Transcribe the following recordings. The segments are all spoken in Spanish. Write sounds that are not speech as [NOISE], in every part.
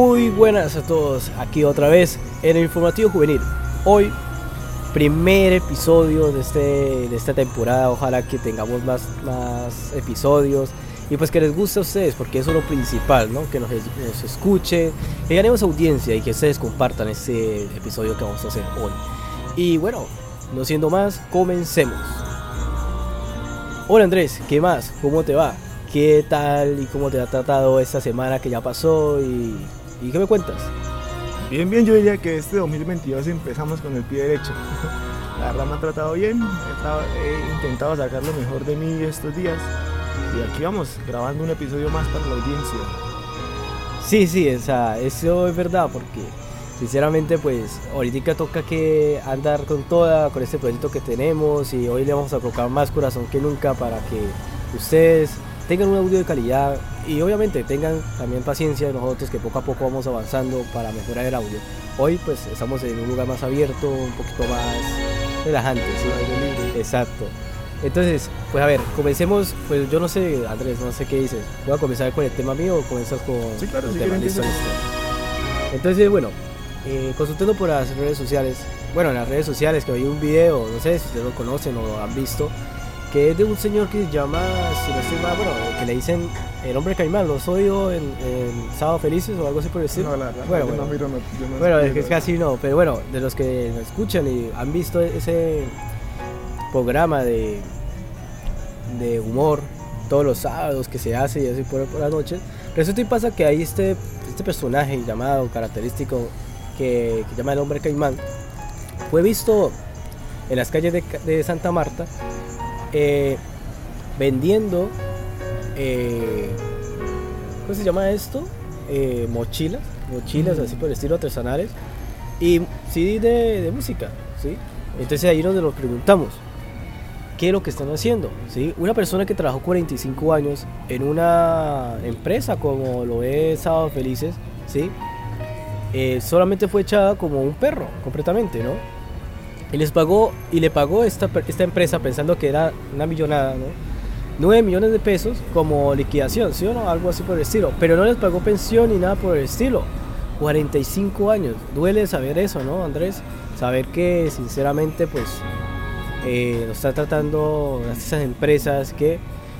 Muy buenas a todos, aquí otra vez en el informativo juvenil. Hoy, primer episodio de, este, de esta temporada. Ojalá que tengamos más, más episodios y pues que les guste a ustedes, porque eso es lo principal, ¿no? Que nos, nos escuchen, que ganemos audiencia y que ustedes compartan ese episodio que vamos a hacer hoy. Y bueno, no siendo más, comencemos. Hola Andrés, ¿qué más? ¿Cómo te va? ¿Qué tal y cómo te ha tratado esta semana que ya pasó? ¿Y, y qué me cuentas? Bien, bien, yo diría que este 2022 empezamos con el pie derecho. [LAUGHS] La verdad me ha tratado bien, he, estado- he intentado sacar lo mejor de mí estos días y aquí vamos, grabando un episodio más para la audiencia. Sí, sí, o sea, eso es verdad porque sinceramente pues ahorita toca que andar con toda, con este proyecto que tenemos y hoy le vamos a colocar más corazón que nunca para que ustedes tengan un audio de calidad y obviamente tengan también paciencia de nosotros que poco a poco vamos avanzando para mejorar el audio. Hoy pues estamos en un lugar más abierto, un poquito más relajante, ¿sí? Exacto. Entonces, pues a ver, comencemos, pues yo no sé, Andrés, no sé qué dices. ¿Voy a comenzar con el tema mío o comienzas con Sí, claro, el si tema? Listo, listo. Entonces, bueno, eh, consultando por las redes sociales, bueno, en las redes sociales que hay un video, no sé si ustedes lo conocen o lo han visto, que es de un señor que se llama, si no estoy mal, bueno, que le dicen el hombre caimán, lo soy yo en, en Sábado Felices o algo así por estilo. No, la bueno, bueno. no miro, no- no Bueno, es que casi no, pero bueno, de los que escuchan y han visto ese programa de, de humor todos los sábados que se hace y así por, por la noche, resulta y pasa que hay este, este personaje llamado, característico, que, que llama el hombre caimán, fue visto en las calles de, de Santa Marta eh, vendiendo, eh, ¿cómo se llama esto? Eh, mochilas, mochilas así por el estilo artesanales y CD de, de música, ¿sí? Entonces ahí nos lo preguntamos, ¿qué es lo que están haciendo? ¿Sí? Una persona que trabajó 45 años en una empresa como lo es Sábado Felices, ¿sí? Eh, solamente fue echada como un perro, completamente, ¿no? Y les pagó, y le pagó esta, esta empresa pensando que era una millonada, ¿no? 9 millones de pesos como liquidación, ¿sí o no? Algo así por el estilo. Pero no les pagó pensión ni nada por el estilo. 45 años. Duele saber eso, ¿no, Andrés? Saber que sinceramente, pues, eh, nos está tratando esas empresas que,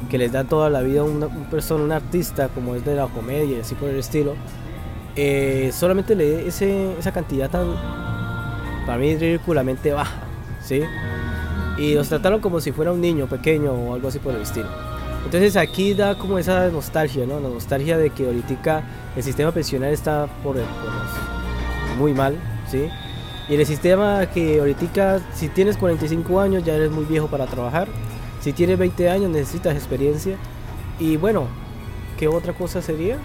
que les dan toda la vida a una, persona, un artista como es de la comedia así por el estilo. eh, solamente le dé esa cantidad tan, para mí, ridículamente baja, ¿sí? y los trataron como si fuera un niño pequeño o algo así por el estilo. Entonces aquí da como esa nostalgia, ¿no? La nostalgia de que ahorita el sistema pensional está por, muy mal, ¿sí? Y el sistema que ahorita, si tienes 45 años ya eres muy viejo para trabajar, si tienes 20 años necesitas experiencia. Y bueno, ¿qué otra cosa sería?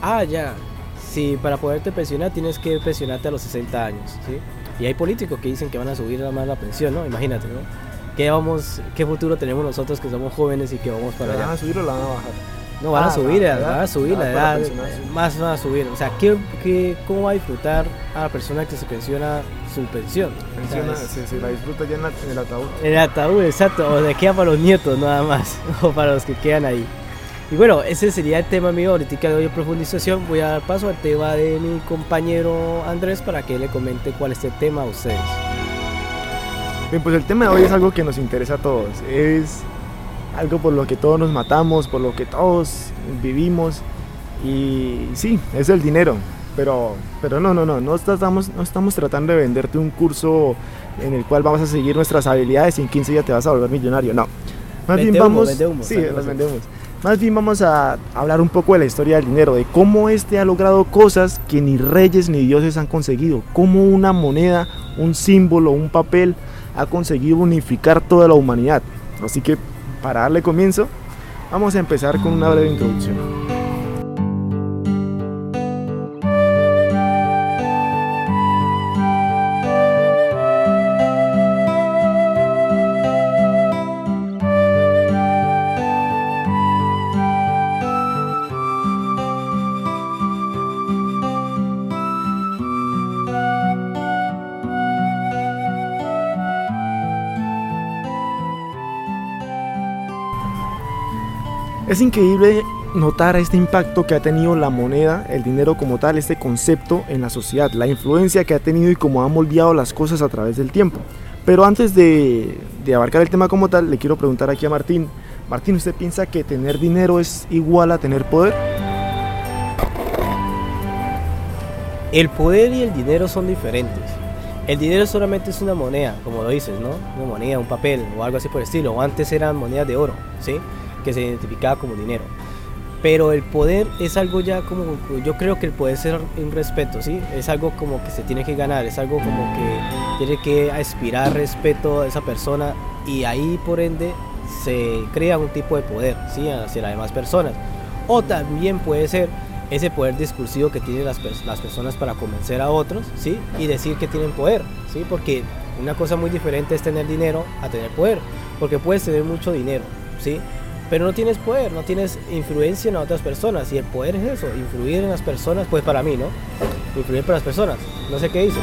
Ah, ya, si para poderte pensionar tienes que pensionarte a los 60 años, ¿sí? Y hay políticos que dicen que van a subir nada más la pensión, ¿no? Imagínate, ¿no? ¿Qué, vamos, ¿Qué futuro tenemos nosotros que somos jóvenes y que vamos para ¿La van allá? a subir o la van a bajar? No, van a Ah, subir, la edad, van a subir la edad más van a subir. O sea, ¿qué, qué, ¿cómo va a disfrutar a la persona que se pensiona su pensión? Es- se, se la disfruta ya en, la- en el ataúd. en el ataúd, exacto, o de queda para los nietos nada más, [LAUGHS] o para los que quedan ahí. Y bueno, ese sería el tema mío, ahorita de hoy profundización. Voy a dar paso al tema de mi compañero Andrés para que le comente cuál es el tema a ustedes. Bien, pues el tema de hoy es algo que nos interesa a todos. Es algo por lo que todos nos matamos, por lo que todos vivimos. Y sí, es el dinero. Pero, pero no, no, no, no estamos, no estamos tratando de venderte un curso en el cual vamos a seguir nuestras habilidades y en 15 días te vas a volver millonario. No. Más bien humo, vamos. vende humo, sí, los vendemos. Más bien vamos a hablar un poco de la historia del dinero, de cómo este ha logrado cosas que ni reyes ni dioses han conseguido. Cómo una moneda, un símbolo, un papel ha conseguido unificar toda la humanidad. Así que para darle comienzo, vamos a empezar con una breve introducción. Es increíble notar este impacto que ha tenido la moneda, el dinero como tal, este concepto en la sociedad, la influencia que ha tenido y cómo ha moldeado las cosas a través del tiempo. Pero antes de, de abarcar el tema como tal, le quiero preguntar aquí a Martín. Martín, ¿usted piensa que tener dinero es igual a tener poder? El poder y el dinero son diferentes. El dinero solamente es una moneda, como lo dices, ¿no? Una moneda, un papel o algo así por el estilo. O antes eran monedas de oro, ¿sí? Que se identificaba como dinero. Pero el poder es algo ya como, yo creo que el poder es un respeto, ¿sí? Es algo como que se tiene que ganar, es algo como que tiene que aspirar respeto a esa persona y ahí por ende se crea un tipo de poder, ¿sí? Hacia las demás personas. O también puede ser ese poder discursivo que tienen las, las personas para convencer a otros, ¿sí? Y decir que tienen poder, ¿sí? Porque una cosa muy diferente es tener dinero a tener poder, porque puedes tener mucho dinero, ¿sí? Pero no tienes poder, no tienes influencia en otras personas. Y el poder es eso, influir en las personas, pues para mí, ¿no? Influir para las personas. No sé qué dices.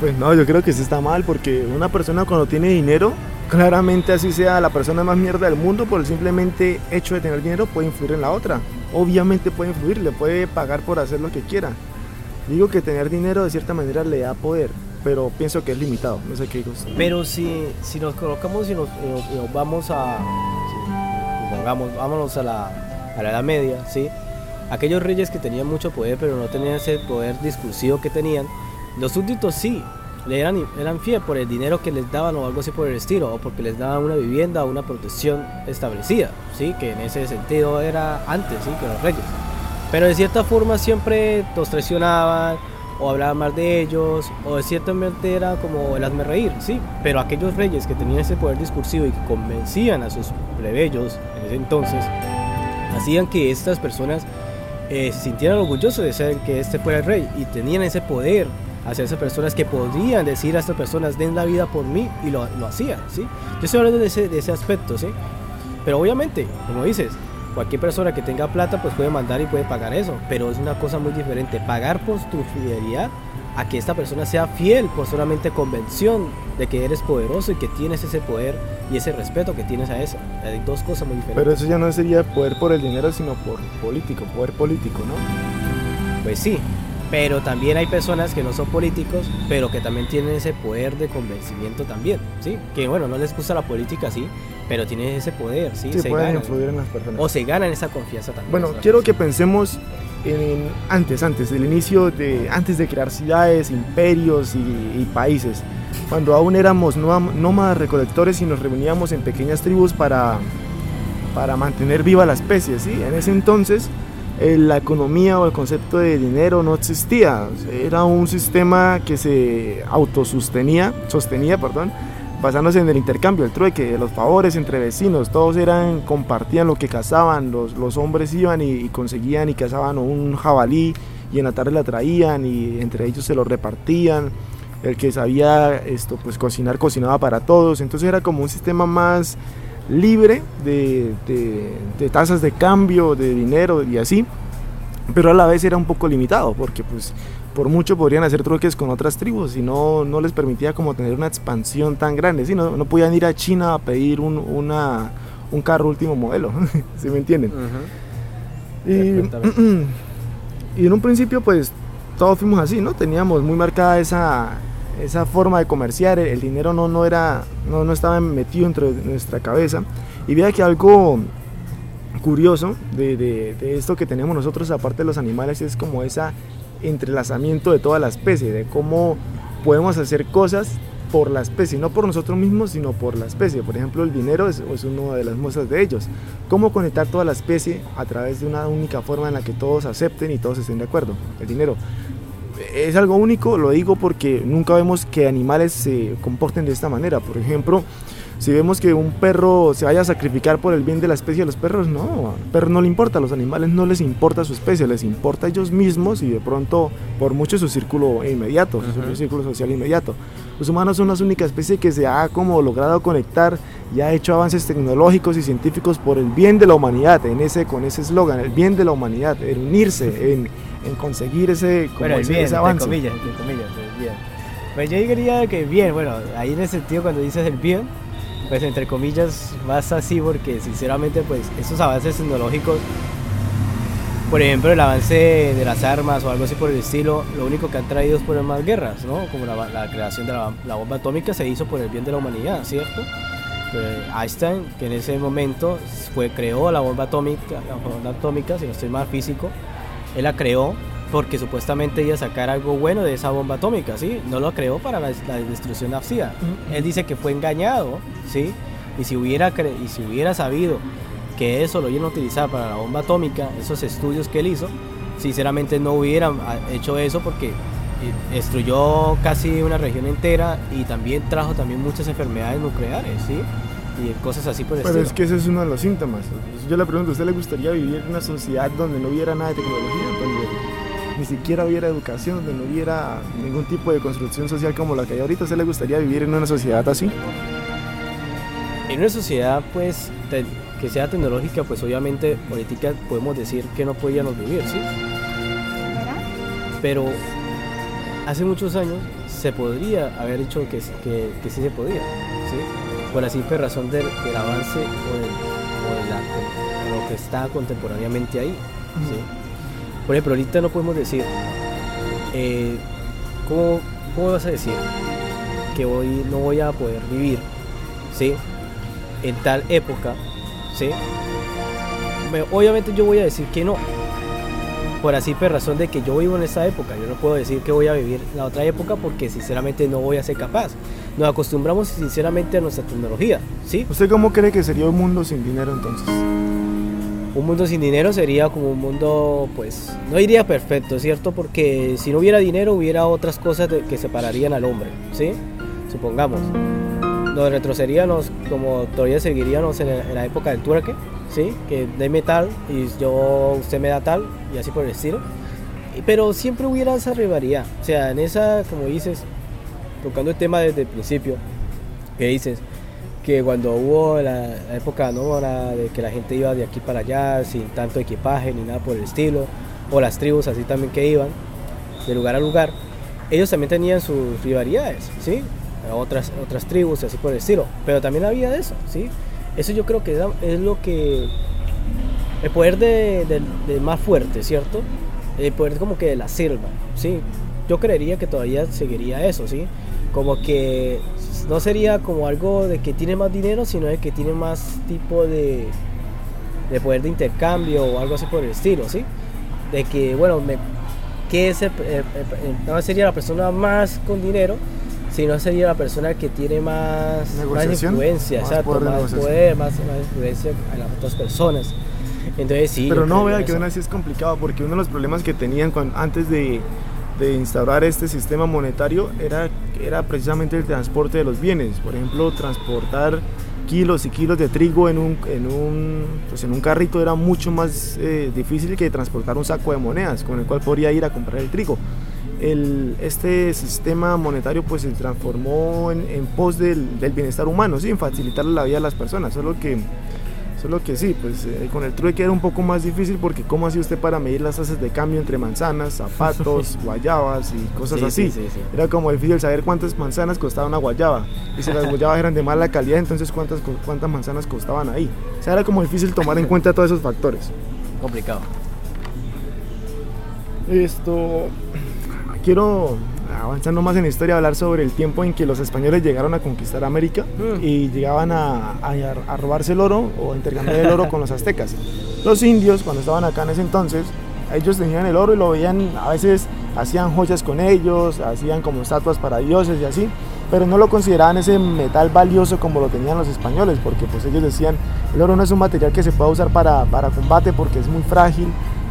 Pues no, yo creo que sí está mal, porque una persona cuando tiene dinero, claramente así sea la persona más mierda del mundo, por el simplemente hecho de tener dinero puede influir en la otra obviamente puede influir, le puede pagar por hacer lo que quiera. Digo que tener dinero de cierta manera le da poder, pero pienso que es limitado, no sé qué digo. Pero si, si nos colocamos y nos, vamos a, pongamos, vámonos a la, a la Edad Media, ¿sí? aquellos reyes que tenían mucho poder pero no tenían ese poder discursivo que tenían, los súbditos sí, le eran, eran fieles por el dinero que les daban o algo así por el estilo, o porque les daban una vivienda o una protección establecida, ¿sí? que en ese sentido era antes ¿sí? que los reyes. Pero de cierta forma siempre los traicionaban o hablaban mal de ellos, o de cierta manera era como el hazme reír, sí, pero aquellos reyes que tenían ese poder discursivo y que convencían a sus plebeyos en ese entonces, hacían que estas personas eh, se sintieran orgullosos de ser que este fuera el rey y tenían ese poder hacia esas personas que podían decir a estas personas, den la vida por mí, y lo, lo hacían, ¿sí? Yo estoy hablando de ese, de ese aspecto, ¿sí? Pero obviamente, como dices, cualquier persona que tenga plata pues puede mandar y puede pagar eso, pero es una cosa muy diferente, pagar por tu fidelidad a que esta persona sea fiel por solamente convención de que eres poderoso y que tienes ese poder y ese respeto que tienes a eso. Hay dos cosas muy diferentes. Pero eso ya no sería poder por el dinero, sino por político, poder político, ¿no? Pues sí, pero también hay personas que no son políticos, pero que también tienen ese poder de convencimiento también, ¿sí? Que bueno, no les gusta la política, sí, pero tienen ese poder, ¿sí? se pueden influir en las personas. O se ganan esa confianza también. Bueno, quiero que pensemos en, antes, antes del inicio, de, antes de crear ciudades, imperios y, países. Cuando aún éramos nómadas recolectores y nos reuníamos en pequeñas tribus para, para mantener viva la especie, ¿sí? En ese entonces eh, la economía o el concepto de dinero no existía. Era un sistema que se autosostenía, sostenía, perdón, basándose en el intercambio, el trueque, los favores entre vecinos. Todos eran, compartían lo que cazaban. Los, los hombres iban y, conseguían y cazaban un jabalí y en la tarde la traían y entre ellos se lo repartían. El que sabía esto, pues cocinar, cocinaba para todos. Entonces era como un sistema más libre de, de, tasas de cambio, de dinero y así, pero a la vez era un poco limitado porque pues por mucho podrían hacer trueques con otras tribus y no, no les permitía como tener una expansión tan grande, ¿sí? no, no podían ir a China a pedir un, una, un carro último modelo, [LAUGHS] ¿sí me entienden? y, [CLEARS THROAT] y en un principio pues todos fuimos así, ¿no? Teníamos muy marcada esa, esa forma de comerciar, el, dinero no, no, era, no, no estaba metido dentro de nuestra cabeza. Y vea que algo curioso de, de, esto que tenemos nosotros, aparte de los animales, es como ese entrelazamiento de toda la especie, de cómo podemos hacer cosas por la especie, no por nosotros mismos, sino por la especie. Por ejemplo, el dinero es, es una de las muestras de ellos. Cómo conectar toda la especie a través de una única forma en la que todos acepten y todos estén de acuerdo. El dinero es algo único, lo digo porque nunca vemos que animales se comporten de esta manera. Por ejemplo, si vemos que un perro se vaya a sacrificar por el bien de la especie de los perros, no, al perro no le importa, a los animales no les importa su especie, les importa a ellos mismos y de pronto por mucho su círculo inmediato, su círculo social inmediato. Los humanos son la única especie que se ha como logrado conectar y ha hecho avances tecnológicos y científicos por el bien de la humanidad, en ese, con ese eslogan, el bien de la humanidad, en unirse, en en conseguir ese, como bueno, bien, ese avance. Entre comillas, entre comillas, bien. Pues yo diría que bien, bueno, ahí en el sentido cuando dices el bien, pues entre comillas, más así porque sinceramente pues estos avances tecnológicos, por ejemplo el avance de las armas o algo así por el estilo, lo único que han traído es por más guerras, ¿no? Como la, creación de la, bomba atómica se hizo por el bien de la humanidad, ¿cierto? Einstein, que en ese momento fue, creó la bomba atómica, la bomba atómica, si no estoy mal físico, él la creó porque supuestamente iba a sacar algo bueno de esa bomba atómica, ¿sí? No lo creó para la, destrucción nafcia. Él dice que fue engañado, ¿sí? Y si, hubiera y si hubiera sabido que eso lo iban a utilizar para la bomba atómica, esos estudios que él hizo, sinceramente no hubieran ah, hecho eso porque eh, destruyó casi una región entera y también trajo también muchas enfermedades nucleares, ¿sí? y cosas así por el Pero es que ese es uno de los síntomas. Yo le pregunto, ¿a usted le gustaría vivir en una sociedad donde no hubiera nada de tecnología? [LAUGHS] Ni siquiera hubiera educación, donde no hubiera ningún tipo de construcción social como la que hay ahorita. ¿A usted le gustaría vivir en una sociedad así? En una sociedad, pues, que sea tecnológica, pues obviamente política podemos decir que no podíamos vivir, ¿sí? Pero hace muchos años se podría haber dicho que sí se podía, ¿sí? Por la simple razón del, avance o, de, lo que está contemporáneamente ahí, ¿sí? Por ejemplo, ahorita no podemos decir, eh, ¿cómo, vas a decir que hoy no voy a poder vivir, ¿sí? En tal época, ¿sí? Obviamente yo voy a decir que no, por así por razón de que yo vivo en esa época. Yo no puedo decir que voy a vivir la otra época porque sinceramente no voy a ser capaz. Nos acostumbramos sinceramente a nuestra tecnología, ¿sí? ¿Usted cómo cree que sería un mundo sin dinero entonces? Un mundo sin dinero sería como un mundo, pues, no iría perfecto, ¿cierto? Porque si no hubiera dinero, hubiera otras cosas que separarían al hombre, ¿sí? Supongamos. Nos retrocederíamos, como todavía seguiríamos en, la época del tuerque, ¿sí? Que de metal y yo, usted me da tal, y así por el estilo. Pero siempre hubiera esa rivalidad. O sea, en esa, como dices, tocando el tema desde el principio, que dices, que cuando hubo la, época ¿no? de que la gente iba de aquí para allá sin tanto equipaje ni nada por el estilo, o las tribus así también que iban de lugar a lugar, ellos también tenían sus rivalidades, ¿sí? Otras, otras tribus así por el estilo, pero también había de eso, ¿sí? Eso yo creo que es lo que... El poder de, más fuerte, ¿cierto? El poder como que de la selva, ¿sí? Yo creería que todavía seguiría eso, ¿sí? Como que no sería como algo de que tiene más dinero, sino de que tiene más tipo de, de poder de intercambio o algo así por el estilo, ¿sí? De que, bueno, me, que ese, no sería la persona más con dinero, sino sería la persona que tiene más, más influencia, más exacto, poder más poder, más, influencia a las otras personas. Entonces sí. Pero no, vea que aún así es complicado, porque uno de los problemas que tenían cuando, antes de de instaurar este sistema monetario era, era precisamente el transporte de los bienes. Por ejemplo, transportar kilos y kilos de trigo en un, en un, pues en un carrito era mucho más eh, difícil que transportar un saco de monedas con el cual podría ir a comprar el trigo. El, este sistema monetario pues se transformó en, en pos del, del, bienestar humano, ¿sí? en facilitar la vida a las personas, solo que Solo que sí, pues eh, con el trueque era un poco más difícil porque ¿cómo hacía usted para medir las tasas de cambio entre manzanas, zapatos, [LAUGHS] guayabas y cosas así? era como difícil saber cuántas manzanas costaba una guayaba. Y si las guayabas eran de mala calidad, entonces cuántas, cuántas manzanas costaban ahí. O sea, era como difícil tomar en cuenta todos esos factores. Complicado. Esto, quiero avanzando más en la historia, hablar sobre el tiempo en que los españoles llegaron a conquistar América mm. y llegaban a, a, robarse el oro o intercambiar el oro con los aztecas. Los indios, cuando estaban acá en ese entonces, ellos tenían el oro y lo veían, a veces hacían joyas con ellos, hacían como estatuas para dioses y así, pero no lo consideraban ese metal valioso como lo tenían los españoles, porque pues ellos decían, el oro no es un material que se pueda usar para, para combate porque es muy frágil,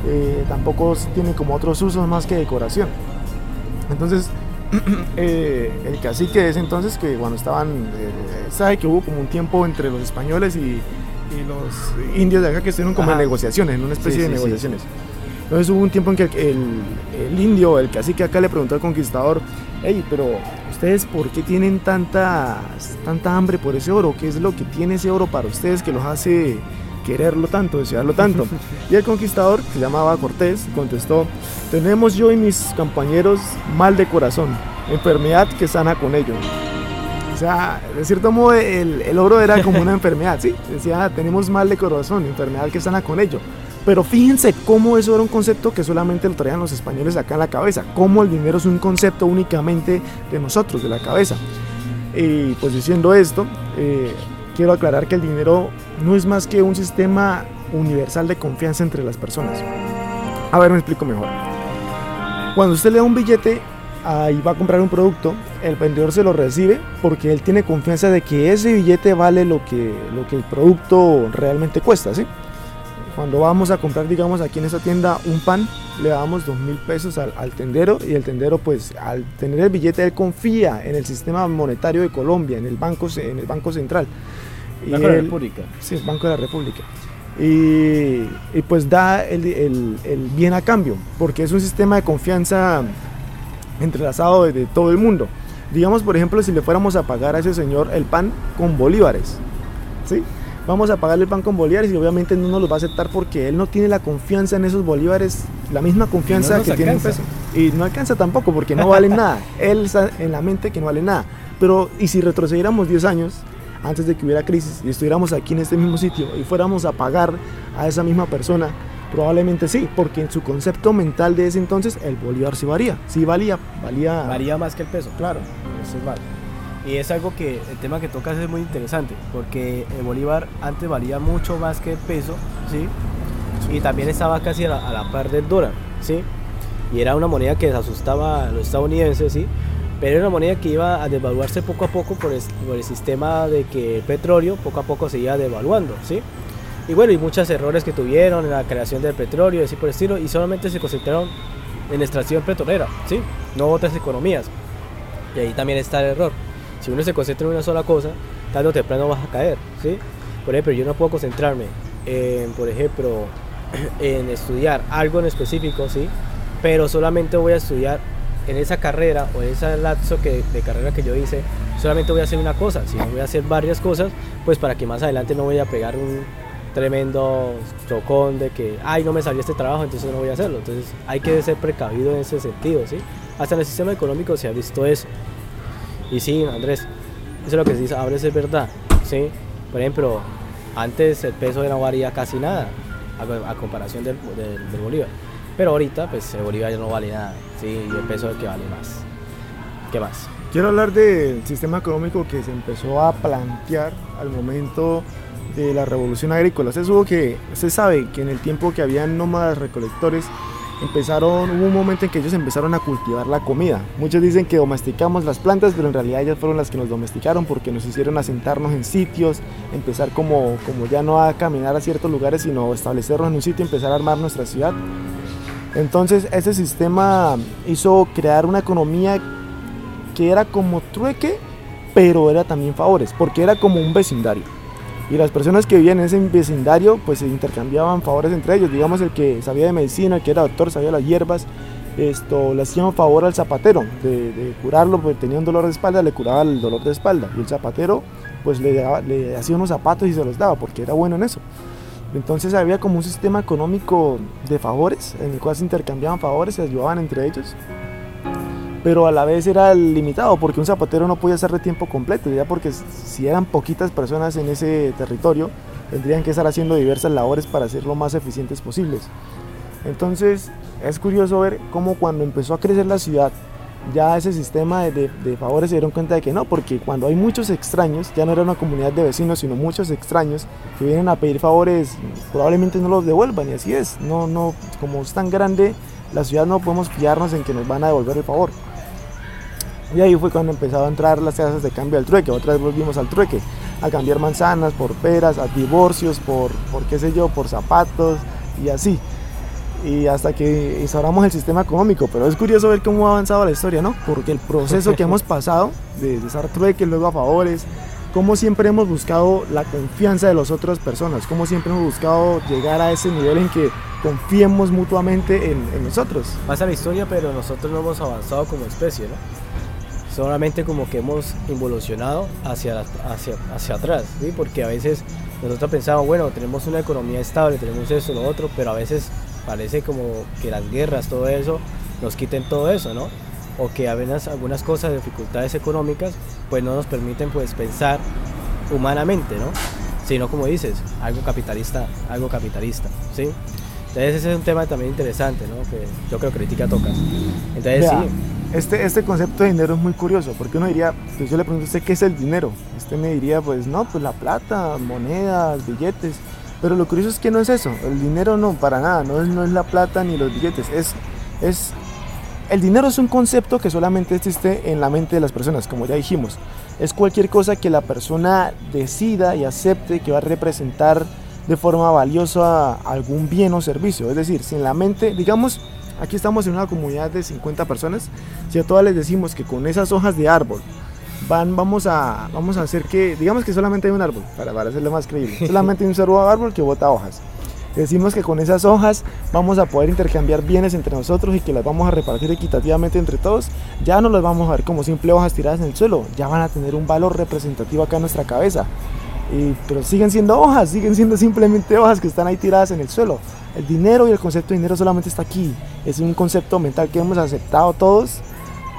eh, tampoco tiene como otros usos más que decoración. Entonces, [CLEARS THROAT] eh, el cacique de ese entonces, que cuando estaban, eh, sabe que hubo como un tiempo entre los españoles y, los indios de acá que estuvieron como en negociaciones, en una especie de negociaciones. Entonces hubo un tiempo en que el, indio, el cacique acá le preguntó al conquistador, hey, pero ustedes por qué tienen tanta, tanta hambre por ese oro? ¿Qué es lo que tiene ese oro para ustedes que los hace quererlo tanto, desearlo tanto. [LAUGHS] Y el conquistador, que se llamaba Cortés, contestó, tenemos yo y mis compañeros mal de corazón, enfermedad que sana con ello. O sea, de cierto modo el, el oro era como una [LAUGHS] enfermedad, ¿sí? Decía, tenemos mal de corazón, enfermedad que sana con ello. Pero fíjense cómo eso era un concepto que solamente lo traían los españoles acá en la cabeza. Cómo el dinero es un concepto únicamente de nosotros, de la cabeza. Y pues diciendo esto, eh, quiero aclarar que el dinero no es más que un sistema universal de confianza entre las personas. A ver, me explico mejor. Cuando usted le da un billete y va a comprar un producto, el vendedor se lo recibe porque él tiene confianza de que ese billete vale lo que, lo que el producto realmente cuesta, ¿sí? Cuando vamos a comprar, digamos, aquí en esta tienda un pan, le damos dos mil pesos al, tendero y el tendero, pues, al tener el billete, él confía en el sistema monetario de Colombia, en el Banco, en el banco Central. Banco de la República. Sí, Banco de la República. Y, y pues da el, el, el, bien a cambio, porque es un sistema de confianza entrelazado de, de todo el mundo. Digamos, por ejemplo, si le fuéramos a pagar a ese señor el pan con bolívares, ¿sí? vamos a pagarle el pan con bolívares y obviamente no nos lo va a aceptar porque él no tiene la confianza en esos bolívares, la misma confianza que tiene en peso. Y no alcanza tampoco porque no vale nada. Él está en la mente que no vale nada. Pero, ¿y si retrocediéramos 10 años antes de que hubiera crisis y estuviéramos aquí en este mismo sitio y fuéramos a pagar a esa misma persona? Probablemente sí, porque en su concepto mental de ese entonces el bolívar sí varía, sí valía, valía... Varía más que el peso, claro, eso es malo. Y es algo que el tema que tocas es muy interesante, porque el bolívar antes valía mucho más que el peso, ¿sí? Y también estaba casi a la, par del dólar, ¿sí? Y era una moneda que asustaba a los estadounidenses, ¿sí? Pero era una moneda que iba a devaluarse poco a poco por el, por el sistema de que el petróleo poco a poco se iba devaluando, ¿sí? Y bueno, y muchos errores que tuvieron en la creación del petróleo y así por el estilo, y solamente se concentraron en extracción petrolera, ¿sí? No otras economías. Y ahí también está el error. Si uno se concentra en una sola cosa, tarde o temprano vas a caer, ¿sí? Por ejemplo, yo no puedo concentrarme en, por ejemplo, [CLEARS THROAT] en estudiar algo en específico, ¿sí? Pero solamente voy a estudiar en esa carrera o en ese lapso que, de carrera que yo hice, solamente voy a hacer una cosa, si no voy a hacer varias cosas, pues para que más adelante no voy a pegar un tremendo chocón de que, ay, no me salió este trabajo, entonces no voy a hacerlo. Entonces hay que ser precavido en ese sentido, ¿sí? Hasta en el sistema económico se ha visto eso. Y sí, Andrés, eso es lo que se dice, ahora es verdad. ¿sí? Por ejemplo, antes el peso no valía casi nada a, comparación del, del, Bolívar. Pero ahorita, pues el Bolívar ya no vale nada. ¿Sí? Y el peso que vale más. ¿Qué más? Quiero hablar del sistema económico que se empezó a plantear al momento de la revolución agrícola. Se, que, se sabe que en el tiempo que habían nómadas recolectores, empezaron, hubo un momento en que ellos empezaron a cultivar la comida. Muchos dicen que domesticamos las plantas, pero en realidad ellas fueron las que nos domesticaron porque nos hicieron asentarnos en sitios, empezar como, como ya no a caminar a ciertos lugares, sino establecernos en un sitio, empezar a armar nuestra ciudad. Entonces ese sistema hizo crear una economía que era como trueque, pero era también favores, porque era como un vecindario. Y las personas que vivían en ese vecindario pues se intercambiaban favores entre ellos, digamos el que sabía de medicina, el que era doctor, sabía las hierbas, esto le hacían favor al zapatero de, curarlo porque tenía un dolor de espalda, le curaba el dolor de espalda. Y el zapatero pues le, le hacía unos zapatos y se los daba porque era bueno en eso. Entonces había como un sistema económico de favores en el cual se intercambiaban favores, se ayudaban entre ellos pero a la vez era limitado porque un zapatero no podía ser de tiempo completo, ya porque si eran poquitas personas en ese territorio, tendrían que estar haciendo diversas labores para ser lo más eficientes posibles. Entonces es curioso ver cómo cuando empezó a crecer la ciudad, ya ese sistema de, de, favores se dieron cuenta de que no, porque cuando hay muchos extraños, ya no era una comunidad de vecinos, sino muchos extraños que vienen a pedir favores, probablemente no los devuelvan, y así es, no, no, como es tan grande la ciudad no podemos fiarnos en que nos van a devolver el favor. Y ahí fue cuando empezaron a entrar las casas de cambio al trueque. Otra vez volvimos al trueque, a cambiar manzanas por peras, a divorcios por, por qué sé yo, por zapatos y así. Y hasta que instauramos el sistema económico. Pero es curioso ver cómo ha avanzado la historia, ¿no? Porque el proceso que hemos pasado de usar trueque, luego a favores, cómo siempre hemos buscado la confianza de las otras personas, cómo siempre hemos buscado llegar a ese nivel en que confiemos mutuamente en, en nosotros. Pasa la historia, pero nosotros no hemos avanzado como especie, ¿no? solamente como que hemos involucionado hacia, hacia, hacia atrás, ¿sí? porque a veces nosotros pensamos, bueno, tenemos una economía estable, tenemos eso, lo otro, pero a veces parece como que las guerras, todo eso, nos quiten todo eso, ¿no? o que apenas algunas cosas, dificultades económicas, pues no nos permiten pues pensar humanamente, ¿no? Sino como dices, algo capitalista, algo capitalista, ¿sí? Entonces ese es un tema también interesante, ¿no? Que yo creo que crítica tocas. Entonces sí. Este, este concepto de dinero es muy curioso, porque uno diría, pues yo le pregunto a usted qué es el dinero. Usted me diría, pues no, pues la plata, monedas, billetes. Pero lo curioso es que no es eso. El dinero no, para nada, no es, no es la plata ni los billetes. Es, es el dinero es un concepto que solamente existe en la mente de las personas, como ya dijimos. Es cualquier cosa que la persona decida y acepte que va a representar de forma valiosa algún bien o servicio. Es decir, si en la mente, digamos, aquí estamos en una comunidad de 50 personas, si a todas les decimos que con esas hojas de árbol van, vamos a, vamos a hacer que, digamos que solamente hay un árbol, para, para hacerlo más creíble, [LAUGHS] solamente hay un solo árbol que bota hojas. Decimos que con esas hojas vamos a poder intercambiar bienes entre nosotros y que las vamos a repartir equitativamente entre todos. Ya no las vamos a ver como simple hojas tiradas en el suelo, ya van a tener un valor representativo acá en nuestra cabeza. Y, pero siguen siendo hojas, siguen siendo simplemente hojas que están ahí tiradas en el suelo. El dinero y el concepto de dinero solamente está aquí. Es un concepto mental que hemos aceptado todos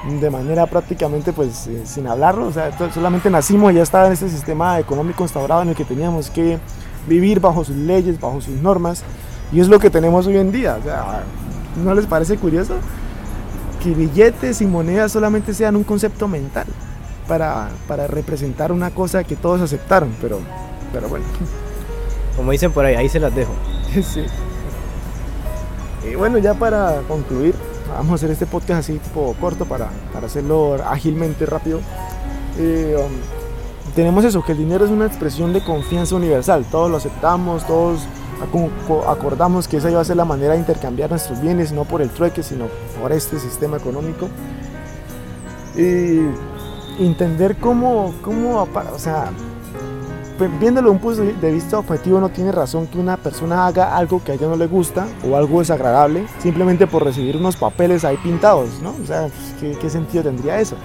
de manera prácticamente pues eh, sin hablarlo. O sea, solamente nacimos y ya estaba en este sistema económico instaurado en el que teníamos que vivir bajo sus leyes, bajo sus normas. Y es lo que tenemos hoy en día. O sea, ¿no les parece curioso? Que billetes y monedas solamente sean un concepto mental para, para representar una cosa que todos aceptaron, pero, pero bueno. Como dicen por ahí, ahí se las dejo. [LAUGHS] sí. Y bueno, ya para concluir, vamos a hacer este podcast así tipo corto para, para hacerlo ágilmente rápido. Eh, um, tenemos eso, que el dinero es una expresión de confianza universal. Todos lo aceptamos, todos acordamos que esa iba a ser la manera de intercambiar nuestros bienes, no por el trueque, sino por este sistema económico. Y entender cómo, cómo o sea, viéndolo un punto de vista objetivo, no tiene razón que una persona haga algo que a ella no le gusta o algo desagradable simplemente por recibir unos papeles ahí pintados, ¿no? O sea, ¿qué, qué sentido tendría eso?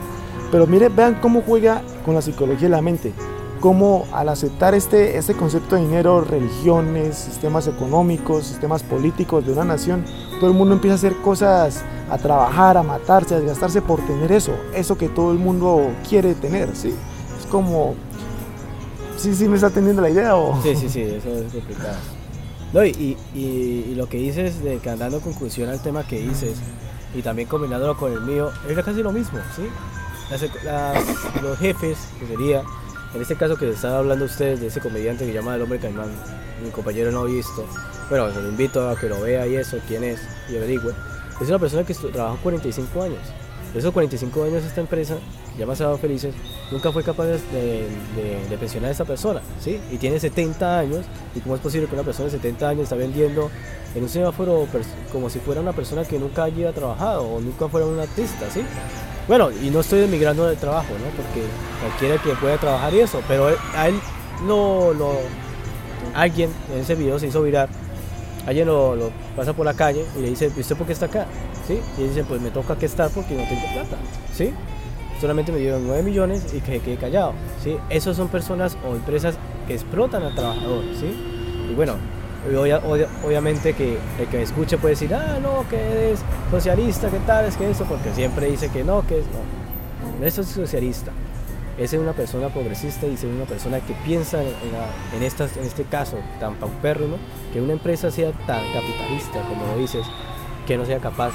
Pero mire, vean cómo juega con la psicología de la mente. Cómo al aceptar este, este concepto de dinero, religiones, sistemas económicos, sistemas políticos de una nación, todo el mundo empieza a hacer cosas, a trabajar, a matarse, a desgastarse por tener eso, eso que todo el mundo quiere tener, ¿sí? Es como... ¿Sí, sí me está teniendo la idea o...? Sí, sí, sí, eso es complicado. No, y, y, lo que dices de que dando conclusión al tema que dices y también combinándolo con el mío, es casi lo mismo, ¿sí? los jefes, que sería, en este caso que se estaba hablando ustedes de ese comediante que llama El Hombre Caimán, mi compañero no ha visto, bueno, lo invito a que lo vea y eso, quién es, y averigüe. Es una persona que trabajó 45 años. De esos 45 años esta empresa, llama Sábado Felices, nunca fue capaz de, pensionar a esta persona, ¿sí? Y tiene 70 años, y cómo es posible que una persona de 70 años está vendiendo en un semáforo como si fuera una persona que nunca haya trabajado o nunca fuera un artista, ¿sí? Bueno, y no estoy emigrando de trabajo, ¿no? Porque cualquiera que pueda trabajar y eso, pero a él lo, lo alguien en ese video se hizo virar, alguien lo, pasa por la calle y le dice, ¿usted por qué está acá? Y dice, pues me toca que estar porque no tengo plata, ¿sí? Solamente me dieron 9 millones y que quede callado, ¿sí? Esas son personas o empresas que explotan al trabajador, ¿sí? Y bueno, obviamente que el que me escuche puede decir, ah, no, que eres socialista, que tal, es que eso, porque siempre dice que no, que es no. Eso es socialista. Es una persona progresista y es una persona que piensa en, en, estas, en este caso tan paupérrimo, que una empresa sea tan capitalista, como lo dices, que no sea capaz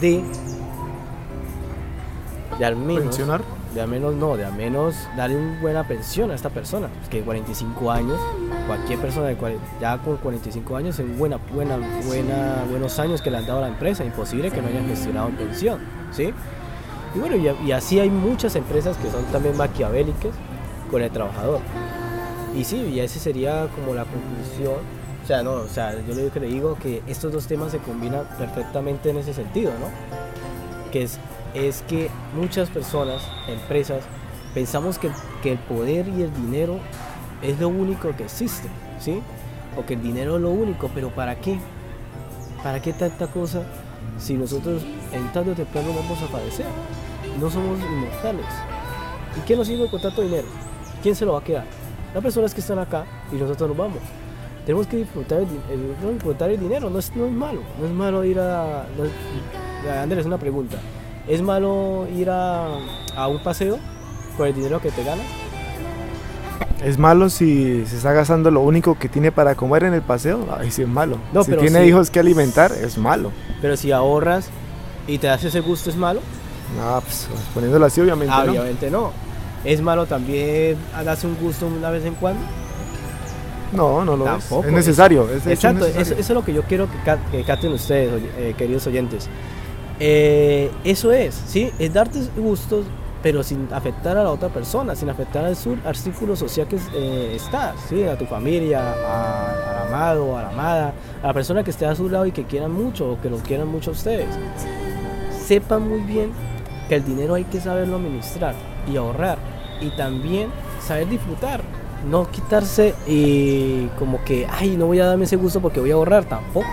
de, de al menos de al menos no, de al menos darle una buena pensión a esta persona, que 45 años, cualquier persona de ya con 45 años es buena, buena, buena, buenos años que le han dado a la empresa, imposible que no hayan gestionado pensión, ¿sí? Y bueno, y, así hay muchas empresas que son también maquiavélicas con el trabajador. Y sí, y esa sería como la conclusión. Sea, no, o sea, yo le digo que estos dos temas se combinan perfectamente en ese sentido, ¿no? Que es es que muchas personas, empresas, pensamos que, el poder y el dinero es lo único que existe, ¿sí? O que el dinero es lo único, pero ¿para qué? ¿Para qué tanta cosa si nosotros en tanto temprano vamos a padecer? No somos inmortales. ¿Y qué nos sirve con tanto dinero? ¿Quién se lo va a quedar? Las personas que están acá y nosotros nos vamos. Tenemos que disfrutar el, disfrutar el dinero, no es, no es malo. No es malo ir a... Andrés, una pregunta ¿Es malo ir a, a un paseo por el dinero que te ganas? Es malo si se está gastando lo único que tiene para comer en el paseo. Ahí sí es malo. No, si pero tiene hijos que alimentar, es malo. Pero si ahorras y te das ese gusto, ¿es malo? No, pues poniéndolo así, obviamente. Ah, no. Obviamente no. ¿Es malo también darse un gusto una vez en cuando? No, no lo Tampoco. es. Es necesario. Es Exacto, eso, necesario. eso es lo que yo quiero que, ca- que capten ustedes, eh, queridos oyentes. Eh, eso es, ¿sí? Es darte gustos, pero sin afectar a la otra persona, sin afectar al, sur, al círculo social que eh, estás, ¿sí? A tu familia, a- al amado, a la amada, a la persona que esté a su lado y que quieran mucho o que los quieran mucho a ustedes. Sepan muy bien que el dinero hay que saberlo administrar y ahorrar y también saber disfrutar. No quitarse y como que, ay, no voy a darme ese gusto porque voy a ahorrar, tampoco.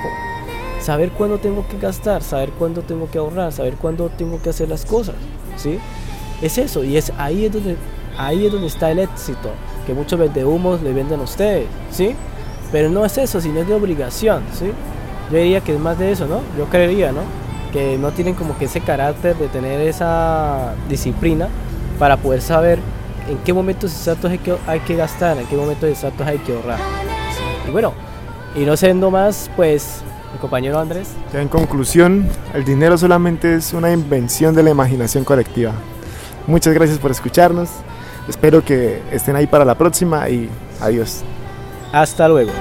Saber cuándo tengo que gastar, saber cuándo tengo que ahorrar, saber cuándo tengo que hacer las cosas, ¿sí? Es eso, y es ahí es donde, ahí es donde está el éxito, que muchos vendehumos le venden a ustedes, ¿sí? Pero no es eso, sino es de obligación, ¿sí? Yo diría que es más de eso, ¿no? Yo creería, ¿no? Que no tienen como que ese carácter de tener esa disciplina para poder saber en qué momentos exactos hay que, hay que gastar, en qué momentos exactos hay que ahorrar. Y bueno, y no siendo más, pues mi compañero Andrés, Ya en conclusión, el dinero solamente es una invención de la imaginación colectiva. Muchas gracias por escucharnos. Espero que estén ahí para la próxima y adiós. hasta luego.